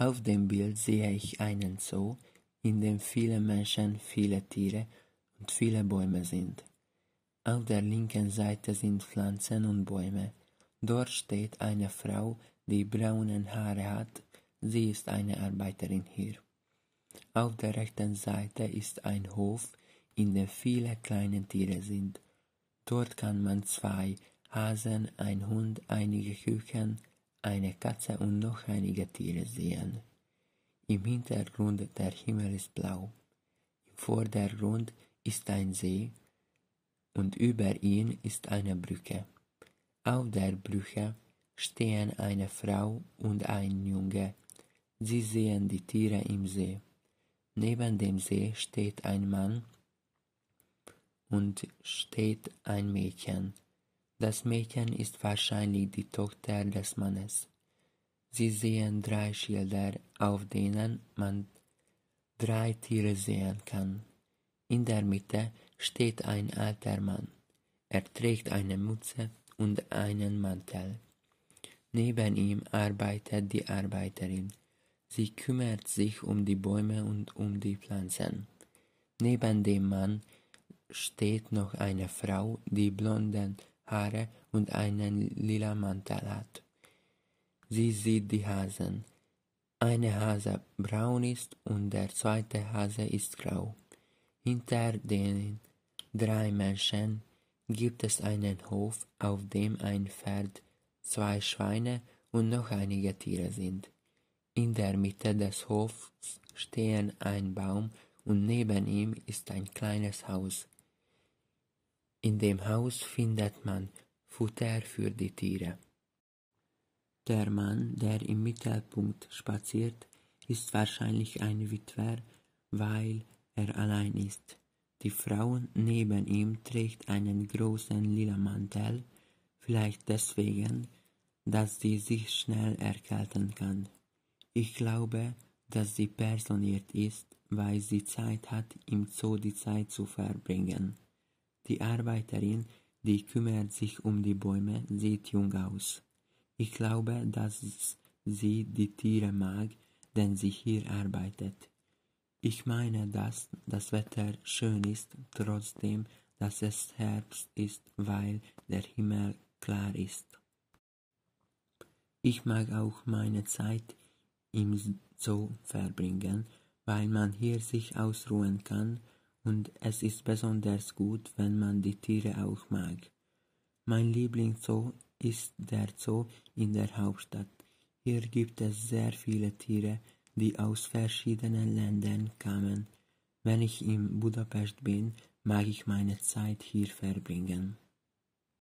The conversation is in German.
Auf dem Bild sehe ich einen Zoo, in dem viele Menschen, viele Tiere und viele Bäume sind. Auf der linken Seite sind Pflanzen und Bäume. Dort steht eine Frau, die braunen Haare hat. Sie ist eine Arbeiterin hier. Auf der rechten Seite ist ein Hof, in dem viele kleine Tiere sind. Dort kann man zwei Hasen, ein Hund, einige Küken, eine Katze und noch einige Tiere sehen. Im Hintergrund der Himmel ist blau. Im Vordergrund ist ein See und über ihn ist eine Brücke. Auf der Brücke stehen eine Frau und ein Junge. Sie sehen die Tiere im See. Neben dem See steht ein Mann und steht ein Mädchen. Das Mädchen ist wahrscheinlich die Tochter des Mannes. Sie sehen drei Schilder, auf denen man drei Tiere sehen kann. In der Mitte steht ein alter Mann. Er trägt eine Mütze und einen Mantel. Neben ihm arbeitet die Arbeiterin. Sie kümmert sich um die Bäume und um die Pflanzen. Neben dem Mann steht noch eine Frau, die blonden Haare und einen lila Mantel hat. Sie sieht die Hasen. Eine Hase braun ist und der zweite Hase ist grau. Hinter den drei Menschen gibt es einen Hof, auf dem ein Pferd, zwei Schweine und noch einige Tiere sind. In der Mitte des Hofs stehen ein Baum und neben ihm ist ein kleines Haus. In dem Haus findet man Futter für die Tiere. Der Mann, der im Mittelpunkt spaziert, ist wahrscheinlich ein Witwer, weil er allein ist. Die Frau neben ihm trägt einen großen lila Mantel, vielleicht deswegen, dass sie sich schnell erkälten kann. Ich glaube, dass sie personiert ist, weil sie Zeit hat, im Zoo die Zeit zu verbringen. Die Arbeiterin, die kümmert sich um die Bäume, sieht jung aus. Ich glaube, dass sie die Tiere mag, denn sie hier arbeitet. Ich meine, dass das Wetter schön ist, trotzdem, dass es Herbst ist, weil der Himmel klar ist. Ich mag auch meine Zeit im Zoo verbringen, weil man hier sich ausruhen kann und es ist besonders gut, wenn man die Tiere auch mag. Mein Lieblingszoo ist der Zoo in der Hauptstadt. Hier gibt es sehr viele Tiere, die aus verschiedenen Ländern kamen. Wenn ich in Budapest bin, mag ich meine Zeit hier verbringen.